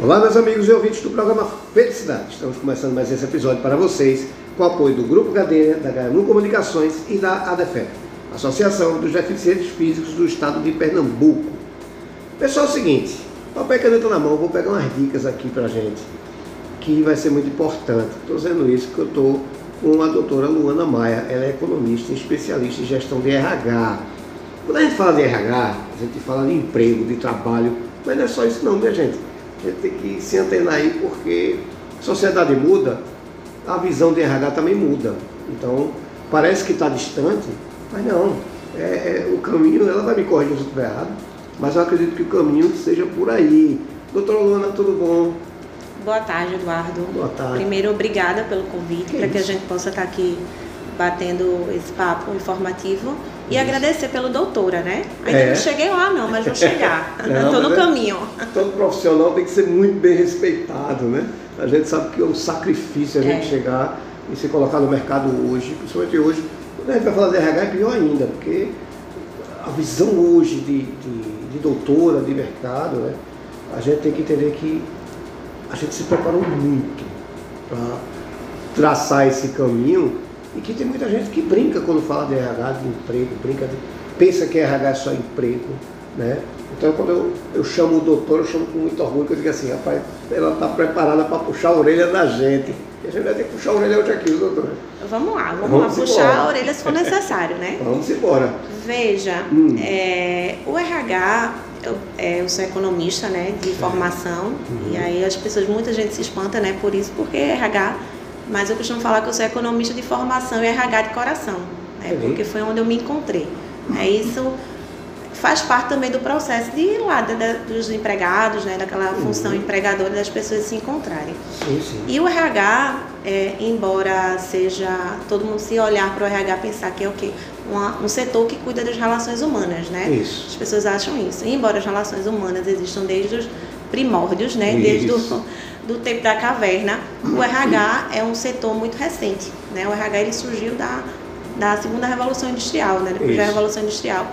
Olá, meus amigos e ouvintes do programa Felicidade. Estamos começando mais esse episódio para vocês com o apoio do Grupo Cadeia, da Ganu Comunicações e da ADEFEP, Associação dos Deficientes Físicos do Estado de Pernambuco. Pessoal, é o seguinte, papel e caneta na mão, vou pegar umas dicas aqui para gente, que vai ser muito importante. Estou dizendo isso porque eu estou com a doutora Luana Maia, ela é economista e especialista em gestão de RH. Quando a gente fala de RH, a gente fala de emprego, de trabalho, mas não é só isso não, minha gente a gente tem que se antenar aí porque a sociedade muda, a visão de RH também muda. Então, parece que está distante, mas não. É, é, o caminho, ela vai me corrigir se eu estiver errado, mas eu acredito que o caminho seja por aí. Doutora Luana, tudo bom? Boa tarde, Eduardo. Boa tarde. Primeiro, obrigada pelo convite, para que a gente possa estar aqui batendo esse papo informativo. E Isso. agradecer pelo doutora, né? Ainda é. não cheguei lá não, mas vou chegar. Estou no é, caminho. Todo profissional tem que ser muito bem respeitado, né? A gente sabe que é um sacrifício a gente é. chegar e se colocar no mercado hoje, principalmente hoje. Quando a gente vai falar de RH é pior ainda, porque a visão hoje de, de, de doutora, de mercado, né? A gente tem que entender que a gente se preparou muito para traçar esse caminho e que tem muita gente que brinca quando fala de RH, de emprego, brinca de, pensa que RH é só emprego, né? Então quando eu, eu chamo o doutor, eu chamo com muito orgulho, que eu digo assim, rapaz, ela está preparada para puxar a orelha da gente. E a gente vai ter que puxar a orelha hoje aqui, doutor. Vamos lá, vamos, vamos lá, puxar embora. a orelha se for necessário, né? vamos embora. Veja, hum. é, o RH eu, é, eu, sou economista, né, de formação, uhum. e aí as pessoas, muita gente se espanta, né, por isso, porque RH mas eu costumo falar que eu sou economista de formação e RH de coração, né? porque foi onde eu me encontrei. É isso faz parte também do processo de lá de, de, dos empregados, né, daquela uhum. função empregadora das pessoas se encontrarem. Sim, sim. E o RH, é, embora seja todo mundo se olhar para o RH pensar que é o quê? Uma, um setor que cuida das relações humanas, né? Isso. As pessoas acham isso. E embora as relações humanas existam desde os primórdios, né, isso. desde o do tempo da caverna, o RH é um setor muito recente. Né? O RH ele surgiu da, da segunda revolução industrial, né? depois Isso. da revolução industrial,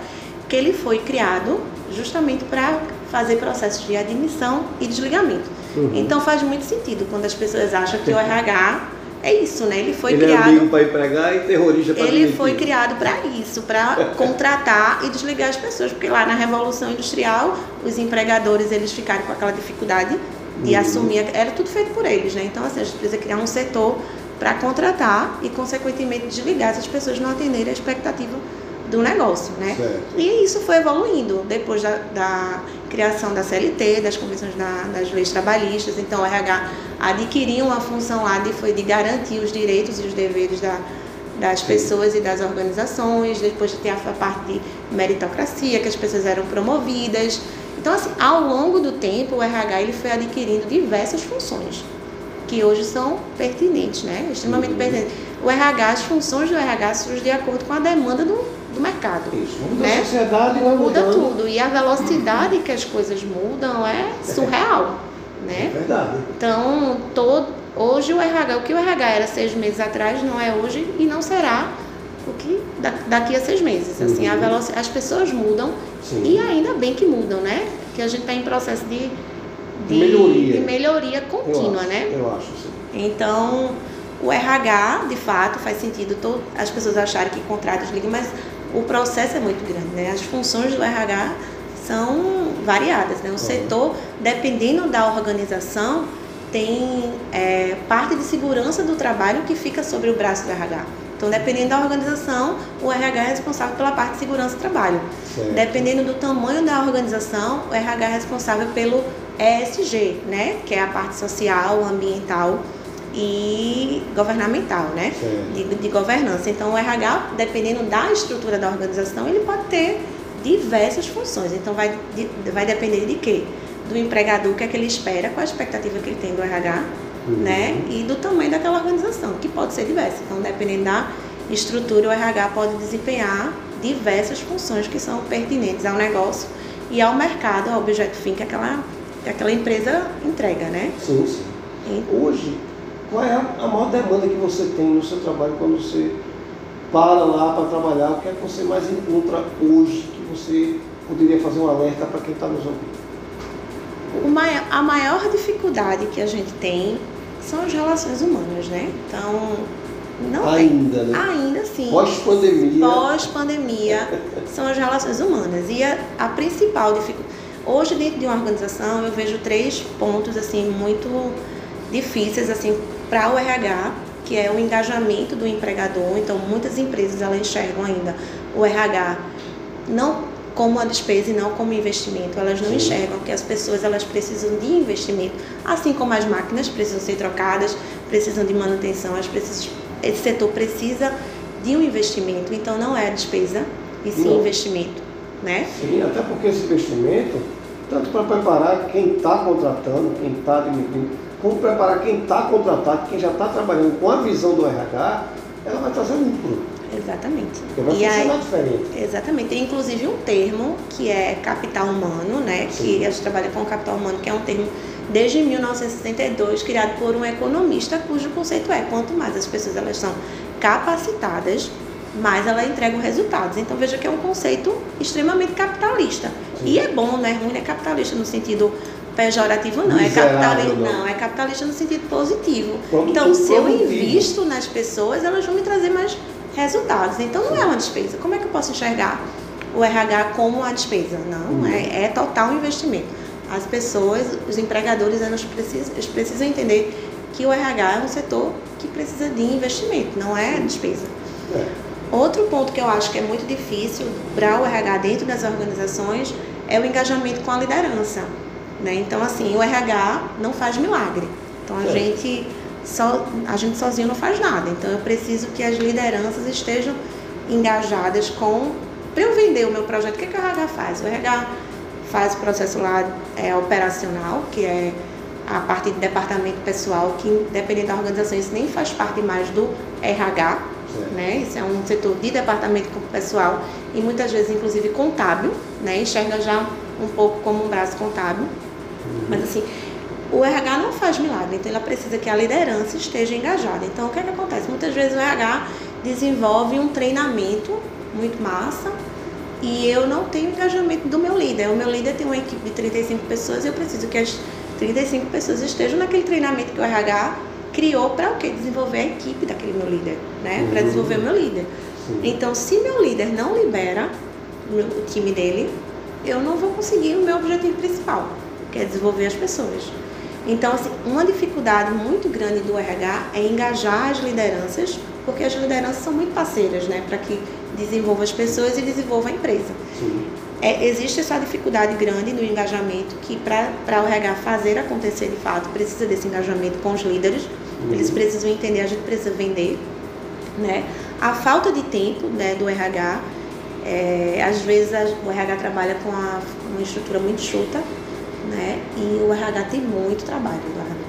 que ele foi criado justamente para fazer processos de admissão e desligamento. Uhum. Então faz muito sentido quando as pessoas acham que o RH é isso, né? Ele foi ele criado. Ele é para empregar e terrorista para Ele foi criado para isso, para contratar e desligar as pessoas, porque lá na Revolução Industrial os empregadores eles ficaram com aquela dificuldade e uhum. assumir, era tudo feito por eles, né? Então, assim, a gente precisa criar um setor para contratar e, consequentemente, desligar essas pessoas não atenderem a expectativa do negócio, né? Certo. E isso foi evoluindo depois da, da criação da CLT, das convenções da, das leis trabalhistas. Então, o RH adquiriu uma função lá de, foi de garantir os direitos e os deveres da, das pessoas e das organizações. Depois tem a parte de meritocracia, que as pessoas eram promovidas. Então, assim, ao longo do tempo, o RH ele foi adquirindo diversas funções que hoje são pertinentes, né? Extremamente uhum. pertinentes. O RH, as funções do RH surgem de acordo com a demanda do, do mercado. Isso, muda né? a sociedade vai Muda tudo. E a velocidade que as coisas mudam é surreal, é. né? É verdade. Então, todo, hoje o RH, o que o RH era seis meses atrás, não é hoje e não será o que daqui a seis meses. Assim, uhum. a as pessoas mudam Sim. e ainda bem que mudam, né? Que a gente está em processo de, de, melhoria. de melhoria contínua, eu né? Eu acho, sim. Então, o RH, de fato, faz sentido todo, as pessoas acharem que contratos ligam, mas o processo é muito grande, né? As funções do RH são variadas, né? O uhum. setor, dependendo da organização, tem é, parte de segurança do trabalho que fica sobre o braço do RH. Então, dependendo da organização, o RH é responsável pela parte de segurança do trabalho. Certo. Dependendo do tamanho da organização, o RH é responsável pelo ESG, né? Que é a parte social, ambiental e governamental, né? De, de, governança. Então, o RH, dependendo da estrutura da organização, ele pode ter diversas funções. Então, vai, de, vai depender de quê? Do empregador, o que é que ele espera, qual a expectativa que ele tem do RH uhum. né? E do tamanho daquela organização, que pode ser diversa. Então, dependendo da estrutura, o RH pode desempenhar diversas funções que são pertinentes ao negócio e ao mercado, ao objeto fim que aquela, que aquela empresa entrega, né? Sim, sim. E... Hoje, qual é a maior demanda que você tem no seu trabalho quando você para lá para trabalhar? O que é que você mais encontra hoje que você poderia fazer um alerta para quem está nos ouvindo? A maior dificuldade que a gente tem são as relações humanas, né? Então, não ainda, tem. né? Ainda sim. Pós-pandemia. Pós-pandemia são as relações humanas. E a, a principal dificuldade. Hoje, dentro de uma organização, eu vejo três pontos assim muito difíceis assim para o RH, que é o engajamento do empregador. Então, muitas empresas elas enxergam ainda o RH não como a despesa e não como investimento. Elas não enxergam que as pessoas elas precisam de investimento, assim como as máquinas precisam ser trocadas, precisam de manutenção, as precisam, esse setor precisa de um investimento. Então não é despesa e sim não. investimento, né? Sim, até porque esse investimento tanto para preparar quem está contratando, quem está admitindo, como preparar quem está contratado, quem já está trabalhando com a visão do RH, ela vai trazer lucro. Exatamente. Porque vai e funcionar aí, diferente. Exatamente. Tem inclusive um termo que é capital humano, né? Sim. Que a gente trabalha com capital humano, que é um termo desde 1962 criado por um economista cujo conceito é quanto mais as pessoas elas são capacitadas, mais ela entrega resultados. Então veja que é um conceito extremamente capitalista. Sim. E é bom, não é ruim, é capitalista no sentido pejorativo não, é capitalista, não, é capitalista no sentido positivo. então, se eu invisto nas pessoas, elas vão me trazer mais resultados. Então não é uma despesa. Como é que eu posso enxergar o RH como uma despesa? Não, uhum. é, é total investimento. As pessoas, os empregadores, eles precisam, eles precisam entender que o RH é um setor que precisa de investimento, não é despesa. É. Outro ponto que eu acho que é muito difícil para o RH dentro das organizações é o engajamento com a liderança. Né? Então, assim, o RH não faz milagre. Então, a é. gente só, a gente sozinho não faz nada. Então eu preciso que as lideranças estejam engajadas com. Para eu vender o meu projeto, o que, que o RH faz? O RH faz o processo lá é, operacional, que é a parte de departamento pessoal, que dependendo da organização, isso nem faz parte mais do RH, né? Isso é um setor de departamento pessoal e muitas vezes, inclusive, contábil, né? Enxerga já um pouco como um braço contábil. Uhum. Mas assim, o RH não faz milagre, então ela precisa que a liderança esteja engajada. Então, o que, é que acontece? Muitas vezes o RH desenvolve um treinamento muito massa e eu não tenho engajamento do meu líder. O meu líder tem uma equipe de 35 pessoas e eu preciso que as 35 pessoas estejam naquele treinamento que o RH criou para o quê? Desenvolver a equipe daquele meu líder, né? Uhum. Para desenvolver o meu líder. Então, se meu líder não libera o time dele, eu não vou conseguir o meu objetivo principal, que é desenvolver as pessoas. Então, assim, uma dificuldade muito grande do RH é engajar as lideranças, porque as lideranças são muito parceiras, né, para que desenvolva as pessoas e desenvolva a empresa. É, existe essa dificuldade grande no engajamento, que para o RH fazer acontecer de fato, precisa desse engajamento com os líderes, uhum. eles precisam entender, a gente precisa vender, né? A falta de tempo né, do RH, é, às vezes a, o RH trabalha com a, uma estrutura muito chuta, né? E o RH tem muito trabalho, Eduardo.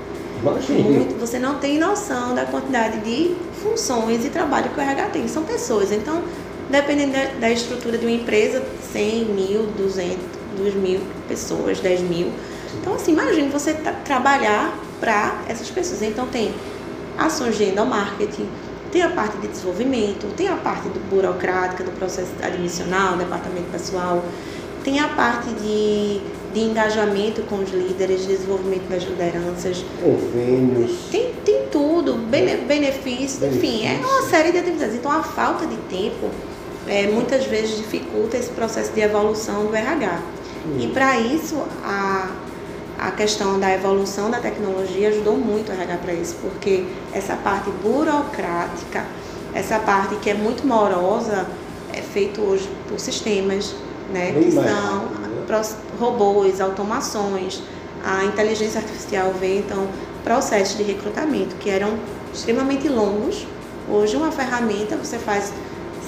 Muito, você não tem noção da quantidade de funções e trabalho que o RH tem. São pessoas. Então, dependendo da, da estrutura de uma empresa, 100 mil, 200, 2 mil pessoas, 10 mil. Então, assim, imagine você trabalhar para essas pessoas. Então, tem ações de endomarketing, tem a parte de desenvolvimento, tem a parte do burocrática, do processo admissional, departamento pessoal, tem a parte de de engajamento com os líderes, desenvolvimento das lideranças. Convênios. Tem, tem tudo, bene, benefícios, enfim, é uma série de atividades. Então a falta de tempo é, muitas vezes dificulta esse processo de evolução do RH. Hum. E para isso a, a questão da evolução da tecnologia ajudou muito o RH para isso, porque essa parte burocrática, essa parte que é muito morosa, é feito hoje por sistemas, né, que são robôs, automações, a inteligência artificial vê então processos de recrutamento que eram extremamente longos. Hoje uma ferramenta você faz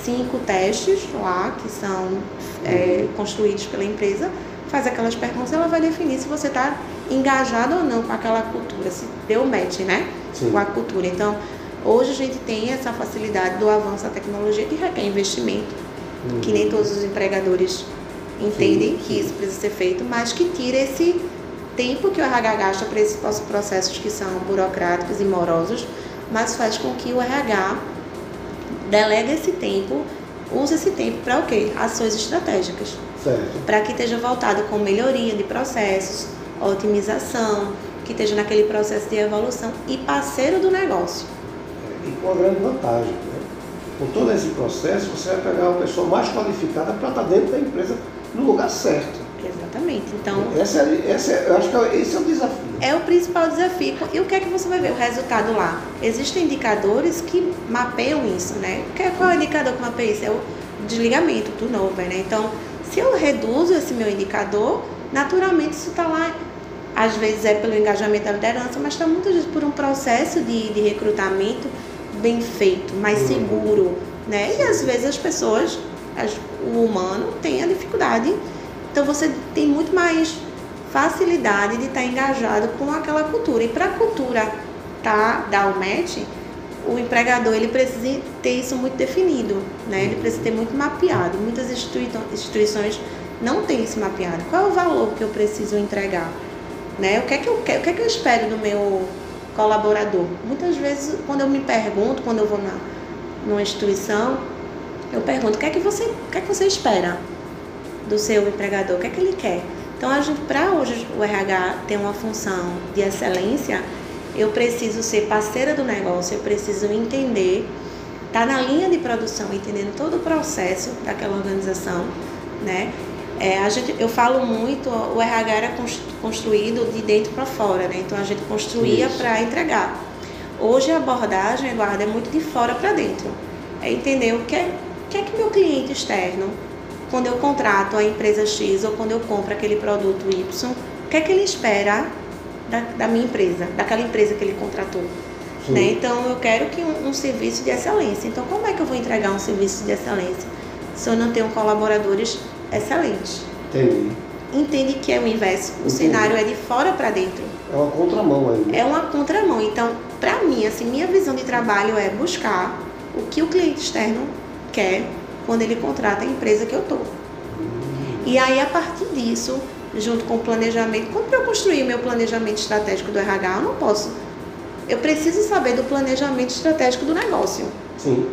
cinco testes lá que são é, construídos pela empresa, faz aquelas perguntas, ela vai definir se você está engajado ou não com aquela cultura, se deu match, né? Sim. Com a cultura. Então, hoje a gente tem essa facilidade do avanço da tecnologia que requer investimento, uhum. que nem todos os empregadores entendem sim, que isso precisa ser feito, mas que tira esse tempo que o RH gasta para esses processos que são burocráticos e morosos, mas faz com que o RH delegue esse tempo, use esse tempo para o quê? Ações estratégicas. Para que esteja voltado com melhoria de processos, otimização, que esteja naquele processo de evolução e parceiro do negócio. É, e com a grande vantagem, né? Com todo esse processo, você vai pegar uma pessoa mais qualificada para estar dentro da empresa no lugar certo. Exatamente. Então, essa, é, essa é, eu acho que é esse é o desafio. É o principal desafio. E o que é que você vai ver? O resultado lá. Existem indicadores que mapeiam isso, né? Qual é o indicador que mapeia isso? É o desligamento do novo, né? Então, se eu reduzo esse meu indicador, naturalmente isso está lá. Às vezes é pelo engajamento da liderança, mas está muitas vezes por um processo de, de recrutamento bem feito, mais uhum. seguro, né? E às vezes as pessoas, as, o humano tem a dificuldade então você tem muito mais facilidade de estar engajado com aquela cultura. E para a cultura tá, dar o match, o empregador ele precisa ter isso muito definido, né? Ele precisa ter muito mapeado. Muitas instituições não têm isso mapeado. Qual é o valor que eu preciso entregar? Né? O que é que eu o que é que eu espero do meu colaborador? Muitas vezes quando eu me pergunto, quando eu vou na numa instituição, eu pergunto o que é que você, o que é que você espera? do seu empregador, o que é que ele quer. Então, para hoje o RH ter uma função de excelência, eu preciso ser parceira do negócio, eu preciso entender, estar tá na linha de produção, entendendo todo o processo daquela organização, né? É, a gente, eu falo muito, o RH era construído de dentro para fora, né? Então a gente construía para entregar. Hoje a abordagem, Eduardo, é muito de fora para dentro. É entender o que é, o que é que meu cliente externo quando eu contrato a empresa X ou quando eu compro aquele produto Y, o que é que ele espera da, da minha empresa, daquela empresa que ele contratou? Né? Então, eu quero que um, um, serviço de excelência. Então, como é que eu vou entregar um serviço de excelência se eu não tenho colaboradores excelentes? Entendi. Entende que é o inverso. O Entendi. cenário é de fora para dentro. É uma contramão aí. É uma contramão. Então, para mim, assim, minha visão de trabalho é buscar o que o cliente externo quer quando ele contrata a empresa que eu estou. E aí, a partir disso, junto com o planejamento, como eu construir o meu planejamento estratégico do RH, eu não posso. Eu preciso saber do planejamento estratégico do negócio. Sim.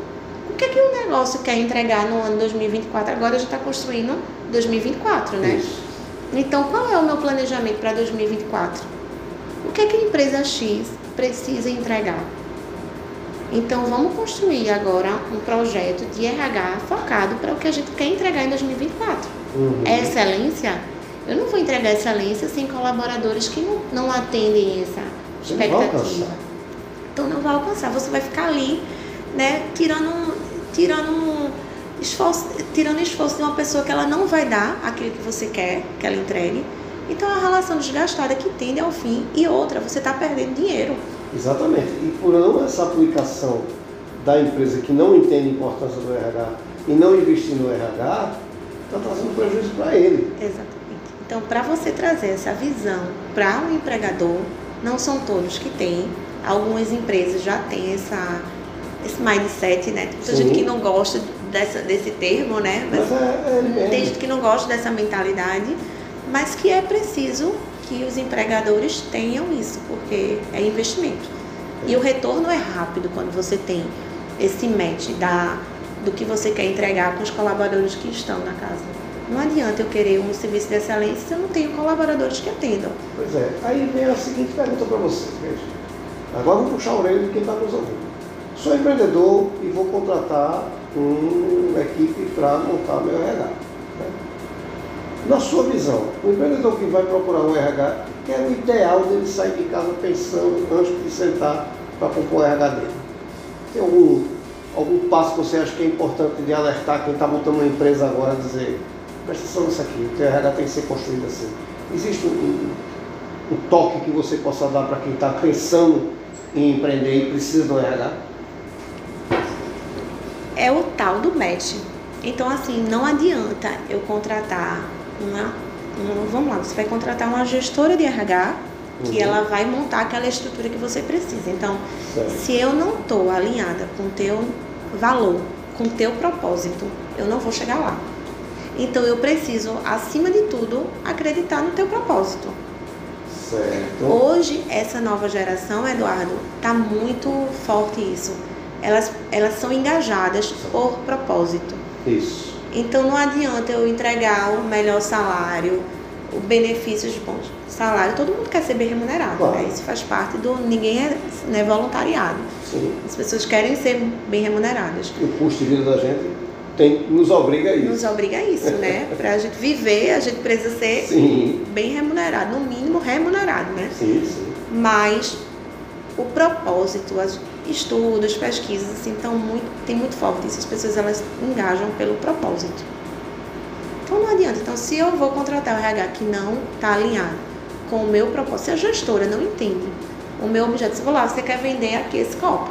O que é que o negócio quer entregar no ano 2024? Agora já está construindo 2024, né? Isso. Então, qual é o meu planejamento para 2024? O que é que a empresa X precisa entregar? Então vamos construir agora um projeto de RH focado para o que a gente quer entregar em 2024. Uhum. É excelência? Eu não vou entregar excelência sem colaboradores que não, não atendem essa expectativa. Então não vai alcançar. Você vai ficar ali, né, tirando, tirando esforço, tirando esforço de uma pessoa que ela não vai dar aquilo que você quer que ela entregue. Então é uma relação desgastada que tende ao fim. E outra, você está perdendo dinheiro. Exatamente. E por não essa aplicação da empresa que não entende a importância do RH e não investir no RH, está trazendo prejuízo para ele. Exatamente. Então, para você trazer essa visão para o um empregador, não são todos que têm. Algumas empresas já têm essa, esse mindset, né? Tem gente que não gosta dessa, desse termo, né? Mas, mas é, é tem gente que não gosta dessa mentalidade, mas que é preciso que os empregadores tenham isso, porque é investimento. E o retorno é rápido quando você tem esse match da, do que você quer entregar com os colaboradores que estão na casa. Não adianta eu querer um serviço de excelência se eu não tenho colaboradores que atendam. Pois é. Aí vem a seguinte pergunta para você. Agora vou puxar a orelha de quem está nos ouvindo. Sou empreendedor e vou contratar uma equipe para montar meu RH. Na sua visão, o empreendedor que vai procurar um RH, que é o ideal dele sair de casa pensando antes de sentar para compor o RH dele? Tem algum, algum passo que você acha que é importante de alertar quem está montando uma empresa agora, dizer, presta atenção nisso aqui, o teu RH tem que ser construído assim. Existe um, um, um toque que você possa dar para quem está pensando em empreender e precisa do RH? É o tal do match. Então, assim, não adianta eu contratar uma, uma, vamos lá, você vai contratar uma gestora de RH que uhum. ela vai montar aquela estrutura que você precisa. Então, certo. se eu não estou alinhada com o teu valor, com o teu propósito, eu não vou chegar lá. Então, eu preciso, acima de tudo, acreditar no teu propósito. Certo. Hoje, essa nova geração, Eduardo, está muito forte isso. Elas, elas são engajadas por propósito. Isso. Então não adianta eu entregar o melhor salário, benefícios bons. Salário, todo mundo quer ser bem remunerado, Claro. né? Isso faz parte do. Ninguém é né, voluntariado. Sim. As pessoas querem ser bem remuneradas. E o custo de vida da gente tem, nos obriga a isso. Nos obriga a isso, né? Pra gente viver, a gente precisa ser Sim, bem remunerado, no mínimo remunerado, né? sim, sim. Mas o propósito, os estudos, pesquisas, assim, tão muito, tem muito forte isso. As pessoas elas engajam pelo propósito. Então não adianta. Então, se eu vou contratar o RH que não está alinhado com o meu propósito, se a gestora não entende o meu objeto, se eu vou lá, você quer vender aqui esse copo.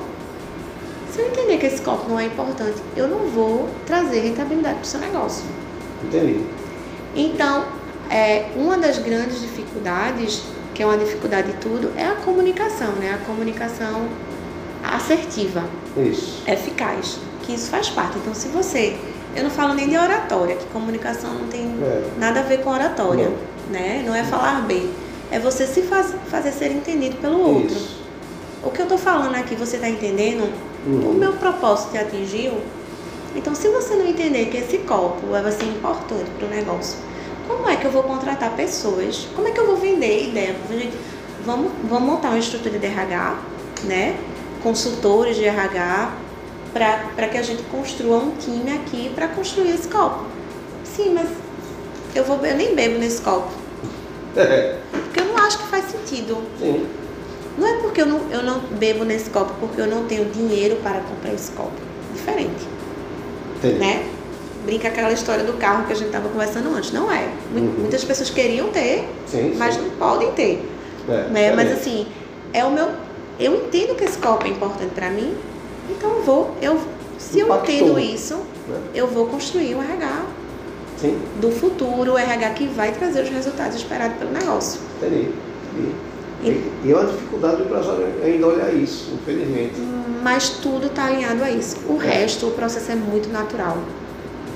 Se eu entender que esse copo não é importante, eu não vou trazer rentabilidade para o seu negócio. Entendi. Então, é, uma das grandes dificuldades, que é uma dificuldade de tudo, é a comunicação, né? A comunicação assertiva, Isso. eficaz, que isso faz parte. Então, se você, eu não falo nem de oratória, que comunicação não tem É. nada a ver com oratória, Não. né? Não é falar bem, é você se faz, fazer ser entendido pelo outro. Isso. O que eu tô falando aqui, você tá entendendo? Uhum. O meu propósito te atingiu? Então, se você não entender que esse copo vai ser importante para o negócio, como é que eu vou contratar pessoas? Como é que eu vou vender ideia? Vamos, vamos montar uma estrutura de RH, né? Consultores de RH, para que a gente construa um time aqui para construir esse copo. Sim, mas eu, vou, eu nem bebo nesse copo. É. Porque eu não acho que faz sentido. Sim. Não é porque eu não, eu não bebo nesse copo, porque eu não tenho dinheiro para comprar esse copo. Diferente, Entendi. né? Brinca aquela história do carro que a gente estava conversando antes. Não é. Uhum. Muitas pessoas queriam ter, Sim, mas sim. não podem ter. É, Né? Mas assim, é o meu. Eu entendo que esse copo é importante para mim, então eu vou. Eu, se eu Impactou. entendo isso, Né? eu vou construir um RH Sim, do futuro, o RH que vai trazer os resultados esperados pelo negócio. entendi. entendi. E, e é uma dificuldade do empresário ainda olhar isso, infelizmente. Mas tudo está alinhado a isso. O É. resto, o processo é muito natural.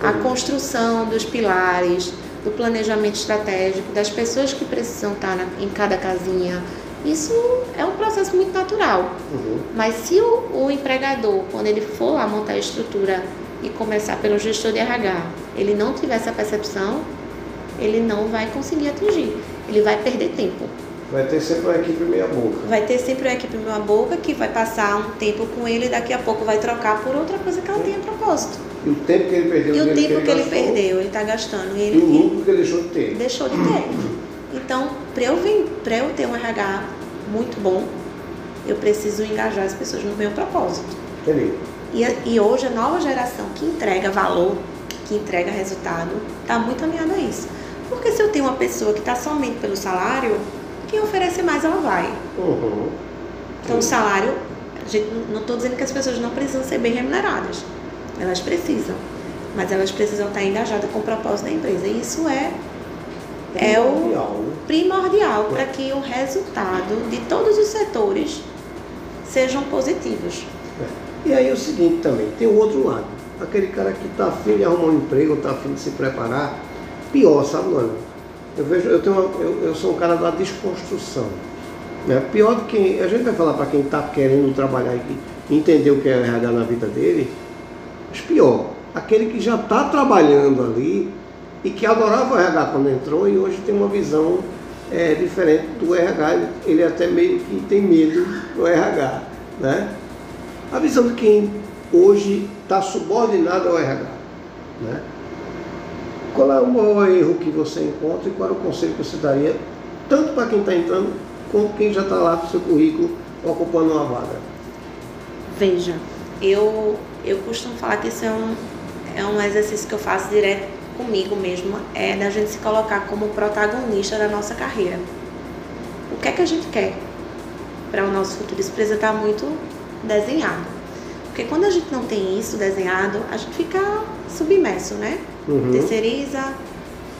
A construção dos pilares, do planejamento estratégico, das pessoas que precisam estar na- em cada casinha, isso é um processo muito natural. Uhum. Mas se o, o empregador, quando ele for lá montar a estrutura e começar pelo gestor de RH, ele não tiver essa percepção, ele não vai conseguir atingir. Ele vai perder tempo. Vai ter sempre uma equipe meia boca. Vai ter sempre a equipe meia boca que vai passar um tempo com ele e daqui a pouco vai trocar por outra coisa que ela tenha propósito. E o tempo que ele perdeu, E o tempo que ele gastou, perdeu, ele está gastando. E E o ele lucro que ele deixou de ter. deixou de ter. Então, para eu, eu ter um RH muito bom, eu preciso engajar as pessoas no meu propósito. Entendi. E, e hoje a nova geração que entrega valor, que entrega resultado, está muito alinhada a isso. Porque se eu tenho uma pessoa que está somente pelo salário, quem oferecer mais ela vai. Uhum. Então o salário, gente, não estou dizendo que as pessoas não precisam ser bem remuneradas. Elas precisam. Mas elas precisam estar engajadas com o propósito da empresa. E isso é, é o Primordial, para que o resultado de todos os setores sejam positivos. É. E aí é o seguinte também, tem o outro lado. Aquele cara que está afim de arrumar um emprego, está afim de se preparar, pior, sabe, mano? Eu vejo, eu, tenho uma- eu, eu sou um cara da desconstrução. Né? Pior do que. A gente vai falar para quem está querendo trabalhar e entender o que é RH na vida dele, mas pior, aquele que já está trabalhando ali e que adorava o RH quando entrou e hoje tem uma visão é, diferente do RH, ele, ele até meio que tem medo do RH. Né? A visão de quem hoje está subordinado ao RH. Né? Qual é o maior erro que você encontra e qual é o conselho que você daria, tanto para quem está entrando, quanto quem já está lá com seu currículo ocupando uma vaga? Veja, eu, eu costumo falar que isso é um, é um exercício que eu faço direto comigo mesmo, é da gente se colocar como protagonista da nossa carreira. O que é que a gente quer para o nosso futuro? Isso precisa estar muito desenhado. Porque quando a gente não tem isso desenhado, a gente fica submerso, né? Uhum. Terceiriza,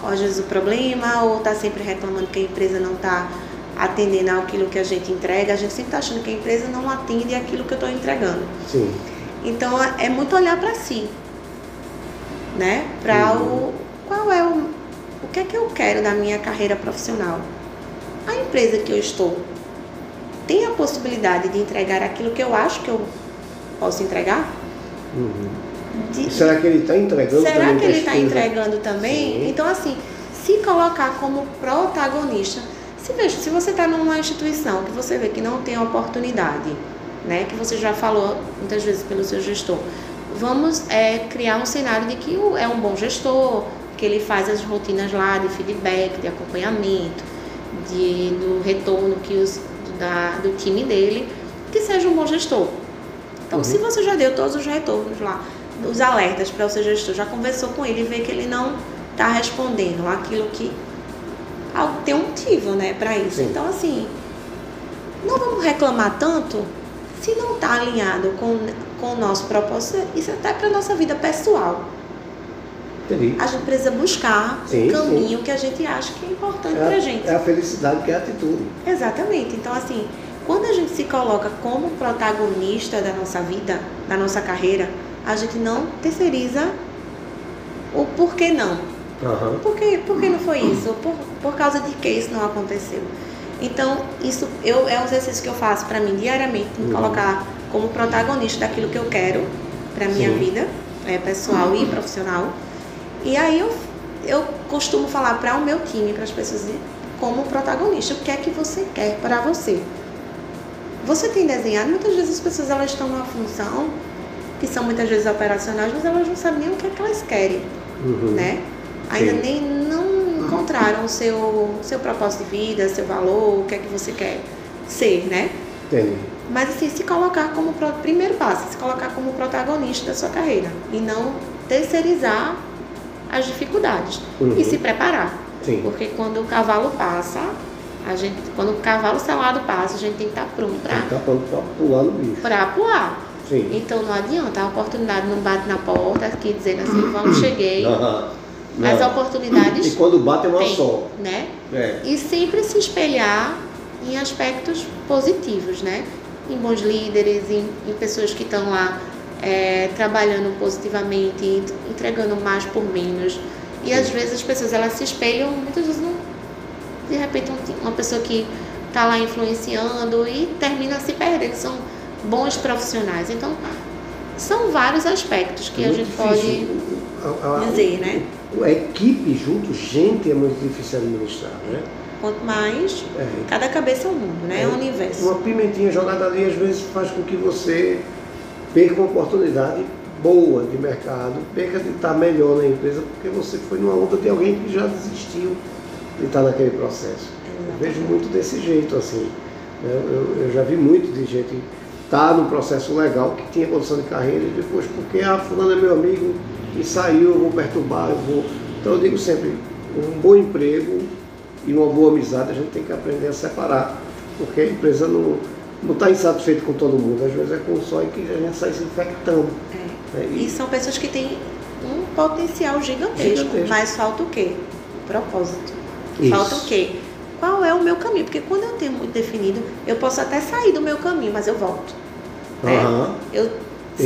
às vezes o problema, ou está sempre reclamando que a empresa não está atendendo aquilo que a gente entrega. A gente sempre está achando que a empresa não atende aquilo que eu estou entregando. Sim. Então é é muito olhar para si, né? Para Uhum. o qual é o o que é que eu quero da minha carreira profissional. A empresa que eu estou tem a possibilidade de entregar aquilo que eu acho que eu posso entregar? Uhum. De- será que ele está entregando Será também que ele está entregando também? Sim. Então, assim, se se colocar como protagonista. Se veja, se você está numa instituição que você vê que não tem oportunidade, né, que você já falou muitas vezes pelo seu gestor, vamos é, criar um cenário de que é um bom gestor, que ele faz as rotinas lá de feedback, de acompanhamento, de, do retorno que os, da, do time dele, que seja um bom gestor. Então, uhum. se você já deu todos os retornos lá, os alertas para o seu gestor, já conversou com ele e vê que ele não está respondendo aquilo que tem um motivo, né, para isso. Sim. Então, assim, não vamos reclamar tanto se não está alinhado com, com o nosso propósito. Isso é até para nossa vida pessoal. Entendi. A gente precisa buscar sim, um caminho sim. que a gente acha que é importante é, para a gente. É a felicidade que é a atitude. Exatamente. Então, assim, quando a gente se coloca como protagonista da nossa vida, da nossa carreira, a gente não terceiriza o porquê não. Uhum. Por, que, por que não foi isso? Por, por causa de que isso não aconteceu? Então, isso eu, é um exercício que eu faço para mim diariamente, me uhum. colocar como protagonista daquilo que eu quero para minha Sim. vida é, pessoal e profissional. E aí eu, eu costumo falar para o meu time, para as pessoas, como protagonista, o que é que você quer para você. Você tem desenhado, muitas vezes as pessoas elas estão numa função que são muitas vezes operacionais, mas elas não sabem nem o que é que elas querem, uhum. né? Ainda Sim. nem não encontraram o seu, seu propósito de vida, seu valor, o que é que você quer ser, né? Entendi. Mas assim, se colocar como primeiro passo, se colocar como protagonista da sua carreira e não terceirizar as dificuldades uhum. e se preparar. Sim. Porque quando o cavalo passa, a gente, quando o cavalo selado passa, a gente tem que estar pronto para tá pronto para pular no bicho. Para pular. Sim. Então não adianta, a oportunidade não bate na porta aqui dizendo assim, vamos, cheguei. As oportunidades. E quando bate é uma tem, só. Né? É. E sempre se espelhar em aspectos positivos, né? Em bons líderes, em, em pessoas que estão lá é, trabalhando positivamente, entregando mais por menos. E às vezes as pessoas elas se espelham, muitas vezes não. De repente uma pessoa que está lá influenciando e termina se perdendo. São bons profissionais. Então, são vários aspectos que é a gente difícil. pode dizer, né? A equipe junto, gente, é muito difícil administrar, né? Quanto mais, é. cada cabeça é um mundo, né? É, um universo. Uma pimentinha jogada ali, às vezes, faz com que você perca uma oportunidade boa de mercado, perca de estar melhor na empresa, porque você foi numa onda de alguém que já desistiu de estar naquele processo. Eu vejo muito desse jeito, assim. Né? Eu, eu já vi muito de gente está no processo legal, que tinha condição de carreira, e depois, porque a ah, fulano é meu amigo e saiu, eu vou perturbar, eu vou. Então eu digo sempre, um bom emprego e uma boa amizade a gente tem que aprender a separar, porque a empresa não não está insatisfeita com todo mundo, às vezes é com só e que a gente sai se infectando. É. Né? E, e, são pessoas que têm um potencial gigantesco, gigantesco. mas falta o quê? O propósito. Isso. Falta o quê? qual é o meu caminho. Porque quando eu tenho muito definido, eu posso até sair do meu caminho, mas eu volto. Né? Uhum. Eu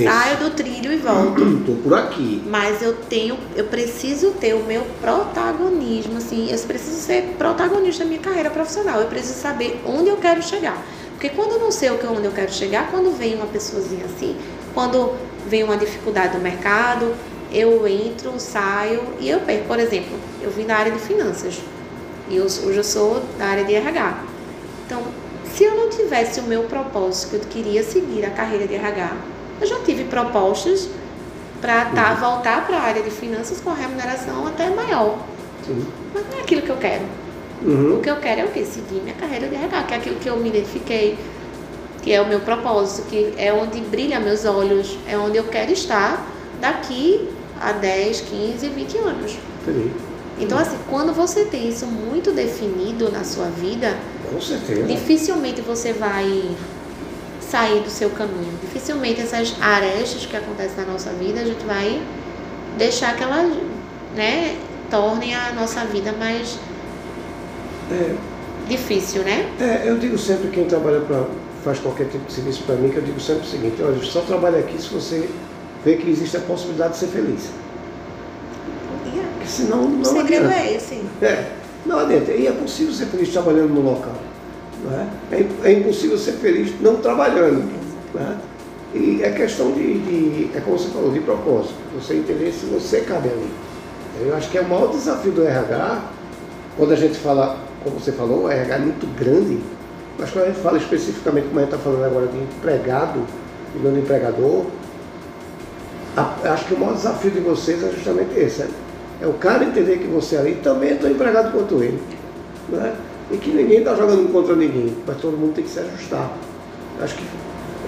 Saio do trilho e volto. Estou por aqui. Mas eu tenho, eu preciso ter o meu protagonismo, assim, eu preciso ser protagonista da minha carreira profissional. Eu preciso saber onde eu quero chegar. Porque quando eu não sei onde eu quero chegar, quando vem uma pessoazinha assim, quando vem uma dificuldade no mercado, eu entro, saio e eu perco. Por exemplo, eu vim da área de finanças. E eu, hoje eu sou da área de RH. Então, se eu não tivesse o meu propósito, que eu queria seguir a carreira de RH, eu já tive propostas para tá, uhum. voltar para a área de finanças com remuneração até maior. Sim. Mas não é aquilo que eu quero. Uhum. O que eu quero é o quê? Seguir minha carreira de RH, que é aquilo que eu me identifiquei, que é o meu propósito, que é onde brilha meus olhos, é onde eu quero estar daqui a 10, 15, 20 anos. Entendi. Então, assim, quando você tem isso muito definido na sua vida, dificilmente você vai sair do seu caminho. Dificilmente essas arestas que acontecem na nossa vida, a gente vai deixar que elas, né, tornem a nossa vida mais é, difícil, né? É, eu digo sempre quem trabalha para faz qualquer tipo de serviço para mim, que eu digo sempre o seguinte, olha, só trabalha aqui se você vê que existe a possibilidade de ser feliz. Porque senão não o segredo adianta. é esse. É, não adianta. E é possível ser feliz trabalhando no local. Não é? É, é impossível ser feliz não trabalhando. Né? E é questão de, de, é como você falou, de propósito. Você entender se você cabe ali. Eu acho que é o maior desafio do RH quando a gente fala, como você falou, o RH é muito grande, mas quando a gente fala especificamente, como a gente está falando agora de empregado e não empregador, a, acho que o maior desafio de vocês é justamente esse. Né? É o cara entender que você ali também é tão empregado quanto ele. Né? E que ninguém está jogando contra ninguém, mas todo mundo tem que se ajustar. Acho que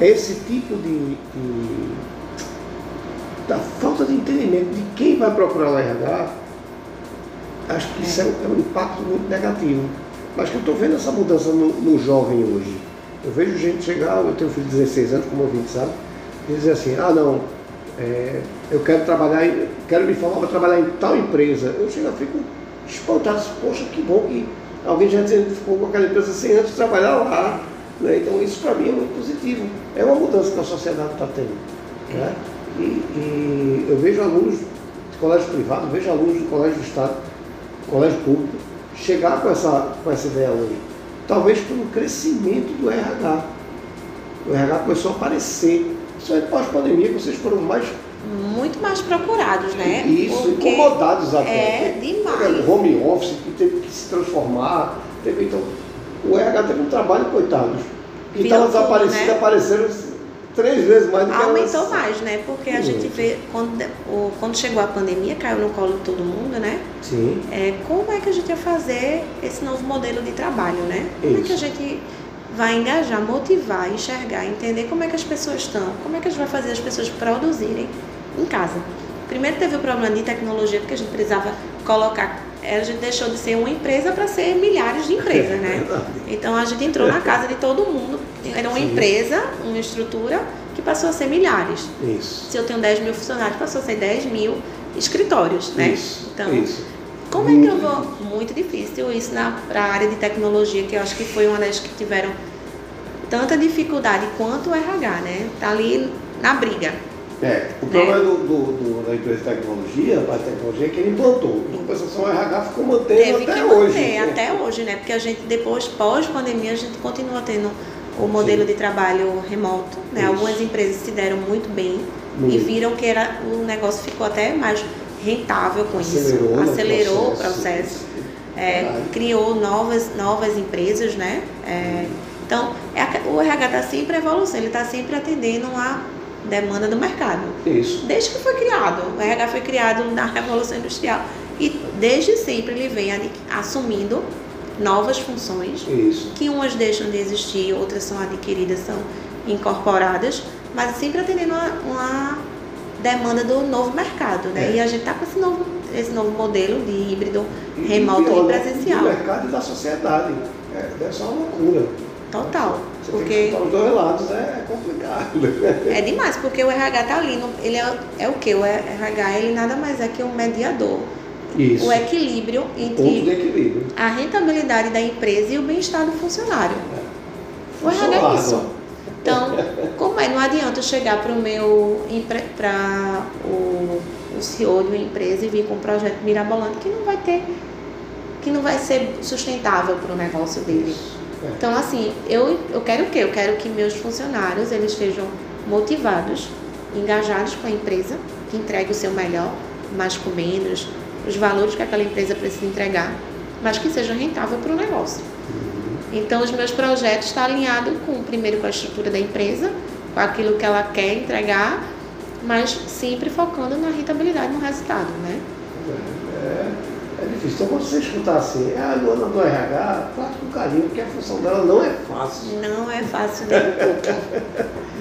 esse tipo de, de da falta de entendimento de quem vai procurar o RH, acho que isso é, é um impacto muito negativo. Mas que eu estou vendo essa mudança no, no, jovem hoje. Eu vejo gente chegar, eu tenho um filho de 16 anos, como ouvinte, sabe? E dizer assim, ah não, é, eu quero trabalhar, quero me formar para trabalhar em tal empresa. Eu chego, fico espantado, poxa, que bom que alguém já ficou com aquela empresa sem antes trabalhar lá. Né? Então isso para mim é muito positivo. É uma mudança que a sociedade está tendo. Né? E, e, eu vejo alunos de colégio privado, vejo alunos de colégio do Estado, colégio público, chegar com essa, com essa ideia hoje. Talvez pelo crescimento do RH. O RH começou a aparecer. Isso é pós-pandemia, vocês foram mais muito mais procurados, né? Isso, Porque incomodados até. É demais. Home office que teve que se transformar. Teve, então, o RH teve um trabalho, coitados. Que estava desaparecido, né? apareceram três vezes mais do que Aumentou elas... mais, né? Porque a gente vê, quando, quando chegou a pandemia, caiu no colo de todo mundo, né? Sim. É, como é que a gente ia fazer esse novo modelo de trabalho, né? Como Isso. é que a gente vai engajar, motivar, enxergar, entender como é que as pessoas estão, como é que a gente vai fazer as pessoas produzirem em casa. Primeiro teve o problema de tecnologia, porque a gente precisava colocar a gente deixou de ser uma empresa para ser milhares de empresas, né? É então a gente entrou na casa de todo mundo. Era uma Sim. empresa, uma estrutura que passou a ser milhares. Isso. Se eu tenho 10 mil funcionários, passou a ser 10 mil escritórios, né? Isso. Então, isso. como é que eu vou? Muito difícil isso para a área de tecnologia, que eu acho que foi uma das que tiveram tanta dificuldade quanto o RH, né? Tá ali na briga. É, o problema é. do, do, do, da empresa de tecnologia, a tecnologia, é que ele implantou. Em compensação, o RH ficou mantendo Teve até que hoje. Manter, até hoje, né? Porque a gente, depois, pós-pandemia, a gente continua tendo o modelo Sim. de trabalho remoto. Né? Algumas empresas se deram muito bem muito. e viram que era, o negócio ficou até mais rentável com Acelerou isso. Acelerou o processo. processo. É, criou novas, novas empresas, né? É, então, é, o RH está sempre evoluindo, ele está sempre atendendo a demanda do mercado. Isso. Desde que foi criado. O RH foi criado na Revolução Industrial. E desde sempre ele vem assumindo novas funções. Isso. Que umas deixam de existir, outras são adquiridas, são incorporadas, mas sempre atendendo uma, uma demanda do novo mercado, né? É. E a gente está com esse novo, esse novo modelo de híbrido remoto e, e presencial. Do mercado e da sociedade. É, deve ser uma loucura. Total. Você porque os dois lados é complicado. É demais, porque o RH tá ali, no, ele é, é o que? O RH ele nada mais é que um mediador. Isso. O equilíbrio entre equilíbrio. a rentabilidade da empresa e o bem-estar do funcionário. É. O RH é isso. Então, como é? Não adianta eu chegar para o meu para o, o CEO de uma empresa e vir com um projeto mirabolante que não vai ter, que não vai ser sustentável para o negócio dele. Isso. Então, assim, eu, eu quero o quê? Eu quero que meus funcionários eles estejam motivados, engajados com a empresa, que entregue o seu melhor, mais com menos, os valores que aquela empresa precisa entregar, mas que seja rentável para o negócio. Uhum. Então, os meus projetos estão alinhados com, primeiro, com a estrutura da empresa, com aquilo que ela quer entregar, mas sempre focando na rentabilidade, no resultado, né? É, é. É difícil. Então, quando você escutar assim, ah, a Luana do RH, trate com carinho, porque a função dela não é fácil. Não é fácil nem um pouco.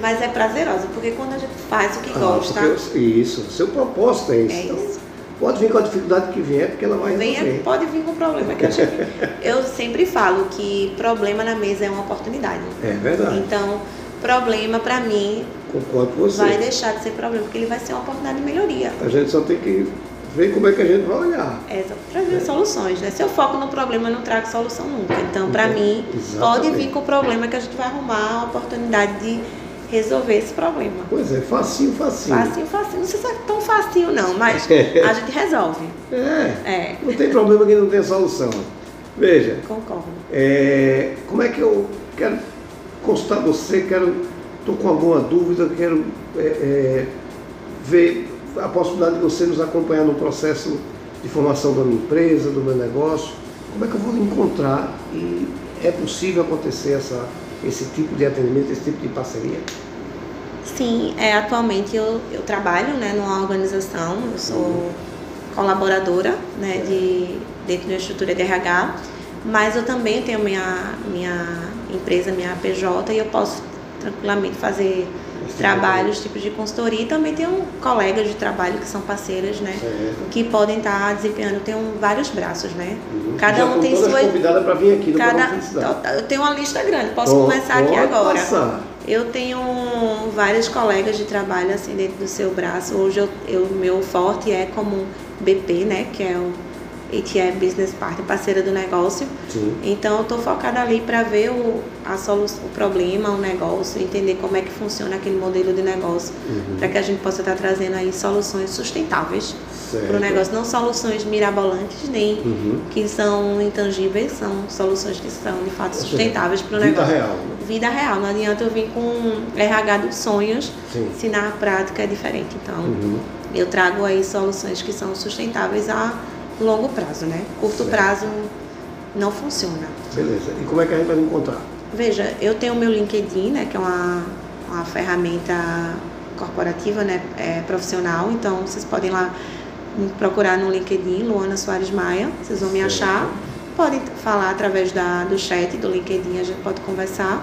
Mas é prazerosa, porque quando a gente faz o que ah, gosta. isso, seu propósito é isso. É então, isso. Pode vir com a dificuldade que vier, porque ela vai Venha, Pode vir com o problema que a gente. eu sempre falo que problema na mesa é uma oportunidade. É verdade. Então, problema para mim. Concordo com você. Vai deixar de ser problema, porque ele vai ser uma oportunidade de melhoria. A gente só tem que ver como é que a gente vai olhar. É, trazer é. soluções, né? Se eu foco no problema, eu não trago solução nunca. Então, para então, mim, exatamente. pode vir com o problema que a gente vai arrumar a oportunidade de resolver esse problema. Pois é, facinho, facinho. Facinho, facinho. Não sei se é tão facinho não, mas a gente resolve. É, é. Não tem problema que não tem solução. Veja. Concordo. É, como é que eu quero consultar você, quero, estou com alguma dúvida, quero é, é ver a possibilidade de você nos acompanhar no processo de formação da minha empresa, do meu negócio, como é que eu vou encontrar e é possível acontecer essa, esse tipo de atendimento, esse tipo de parceria? Sim, é, atualmente eu, eu trabalho né, numa organização, eu sou uhum. colaboradora né, de, dentro da estrutura de RH, mas eu também tenho minha, minha empresa, minha PJ, e eu posso tranquilamente fazer trabalhos, tipos de consultoria e também tenho colegas de trabalho que são parceiras, né? Certo. Que podem estar desempenhando, tenho vários braços, né? Uhum. Cada Já um tem sua. convidada para vir aqui no Cada... Eu tenho uma lista grande, posso começar aqui agora. Passar. Eu tenho vários colegas de trabalho assim dentro do seu braço. Hoje eu, eu meu forte é como BP, né? Que é o ETE é Business Partner, parceira do negócio. Sim. Então eu estou focada ali para ver o, a solução, o problema, o negócio, entender como é que funciona aquele modelo de negócio, uhum. para que a gente possa estar tá trazendo aí soluções sustentáveis para o negócio, não soluções mirabolantes nem uhum. que são intangíveis, são soluções que são de fato sustentáveis para o negócio. Vida real. Né? Vida real. Não adianta eu vir com RH dos sonhos Sim. se na prática é diferente. Então uhum. eu trago aí soluções que são sustentáveis a longo prazo, né? Curto certo. prazo não funciona. Beleza. E como é que a gente vai encontrar? Veja, eu tenho o meu LinkedIn, né, que é uma, uma ferramenta corporativa, né, é, profissional, então vocês podem lá procurar no LinkedIn, Luana Soares Maia, vocês vão me achar. Podem falar através da, do chat do LinkedIn, a gente pode conversar.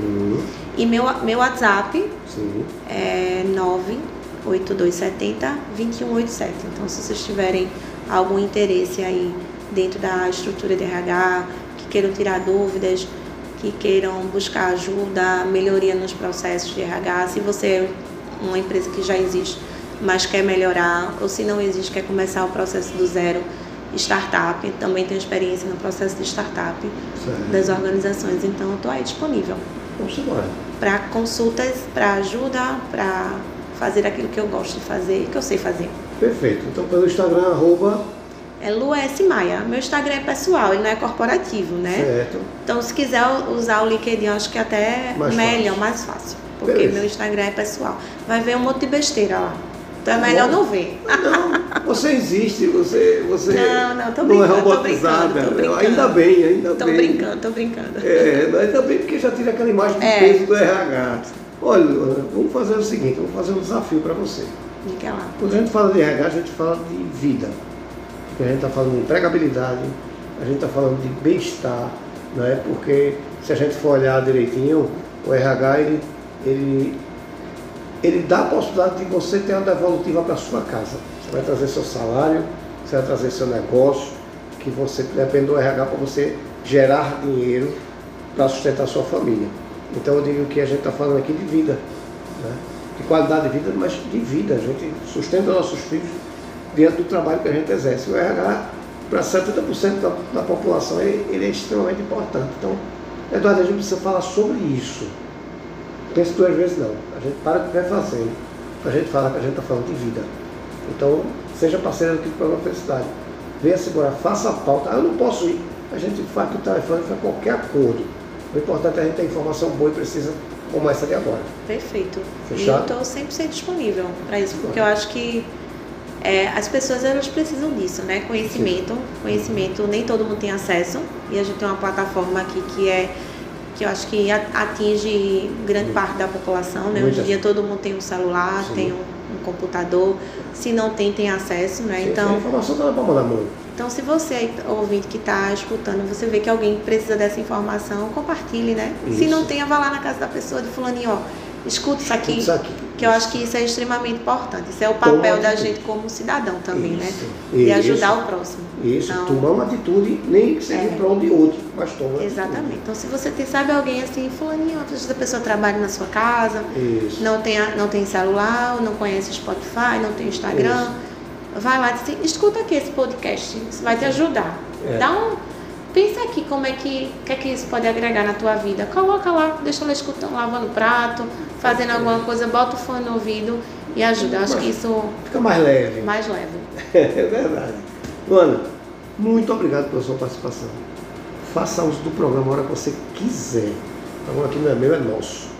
Uhum. E meu, meu WhatsApp Sim. é 98270 2187. Então, se vocês tiverem algum interesse aí dentro da estrutura de RH, que queiram tirar dúvidas, que queiram buscar ajuda, melhoria nos processos de RH, se você é uma empresa que já existe, mas quer melhorar, ou se não existe, quer começar o processo do zero, startup, também tenho experiência no processo de startup certo. das organizações, então eu estou aí disponível. Para consultas, para ajuda, para fazer aquilo que eu gosto de fazer, que eu sei fazer. Perfeito. Então pelo Instagram, arroba. É Lu S. Maia. Meu Instagram é pessoal, ele não é corporativo, né? Certo. Então se quiser usar o LinkedIn, acho que é até mais melhor, fácil. mais fácil. Porque Beleza. meu Instagram é pessoal. Vai ver um monte de besteira lá. Então é tá melhor não ver. Não, você existe, você, você não, não, tô brincando, não é robotizada. Tô brincando, tô Ainda bem, ainda tô bem. Tô brincando, tô brincando. É, ainda bem porque já tira aquela imagem do é. peso do RH. Olha, vamos fazer o seguinte, vamos fazer um desafio para você. Diga lá. Quando a gente fala de RH, a gente fala de vida. A gente está falando de empregabilidade, a gente está falando de bem-estar, não é? Porque se a gente for olhar direitinho, o RH ele, ele, ele dá a possibilidade de você ter uma devolutiva para sua casa. Você vai trazer seu salário, você vai trazer seu negócio, que você depende do RH para você gerar dinheiro para sustentar sua família. Então eu digo que a gente está falando aqui de vida. Né? de qualidade de vida, mas de vida. A gente sustenta nossos filhos dentro do trabalho que a gente exerce. O RH, para 70% da, da população, ele, ele, é extremamente importante. Então, Eduardo, a gente precisa falar sobre isso. Pense duas vezes não. A gente para o que vai para a gente falar que a gente está falando de vida. Então, seja parceiro aqui do programa Felicidade. Venha segurar, faça a pauta. Ah, eu não posso ir. A gente faz o telefone, faz qualquer acordo. O importante é a gente ter informação boa e precisa como essa de agora. Perfeito. Fechado? E eu estou 100% disponível para isso, porque eu acho que é, as pessoas elas precisam disso, né? Conhecimento. Sim. Conhecimento, nem todo mundo tem acesso. E a gente tem uma plataforma aqui que é que eu acho que atinge grande Sim. parte da população, né? Hoje em dia todo mundo tem um celular, Sim. tem um, um, computador. Se não tem, tem acesso, né? Então. A informação está na palma da mão. Então, se você, ouvinte que está escutando, você vê que alguém precisa dessa informação, compartilhe, né? Isso. Se não tem, vá lá na casa da pessoa de fulaninho, ó, escuta isso aqui, isso aqui. Que eu acho que isso é extremamente importante. Isso é o papel da gente como cidadão também, né? isso. né? De ajudar o próximo. Isso, então, tomar uma atitude, nem que seja é. em prol de outro, mas toma Exatamente. Então, se você tem, sabe alguém assim, fulaninho, às vezes a pessoa trabalha na sua casa, isso. não tem, não tem celular, não conhece Spotify, não tem Instagram. Isso vai lá e diz assim, escuta aqui esse podcast, isso vai te ajudar. É. Dá um, pensa aqui como é que, que é que isso pode agregar na tua vida. Coloca lá, deixa ela escutando, lavando prato, fazendo alguma coisa, bota o fone no ouvido e ajuda. Acho que isso fica mais leve. Mais leve. é verdade. Luana, muito obrigado pela sua participação. Faça uso do programa a hora que você quiser. O programa aqui não é meu, é nosso.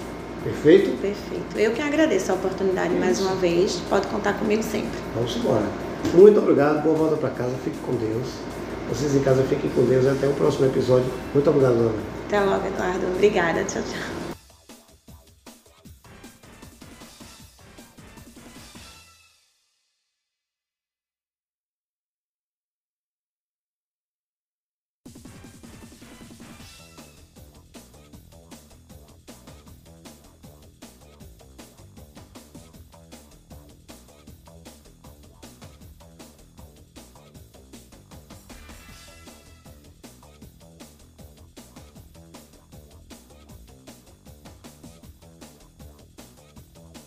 Perfeito? Perfeito. Eu que agradeço a oportunidade mais uma vez. Pode contar comigo sempre. Vamos embora. Muito obrigado. Boa volta para casa. Fique com Deus. Vocês em casa fiquem com Deus. Até o próximo episódio. Muito obrigado, Ana. Até logo, Eduardo. Obrigada. Tchau, tchau.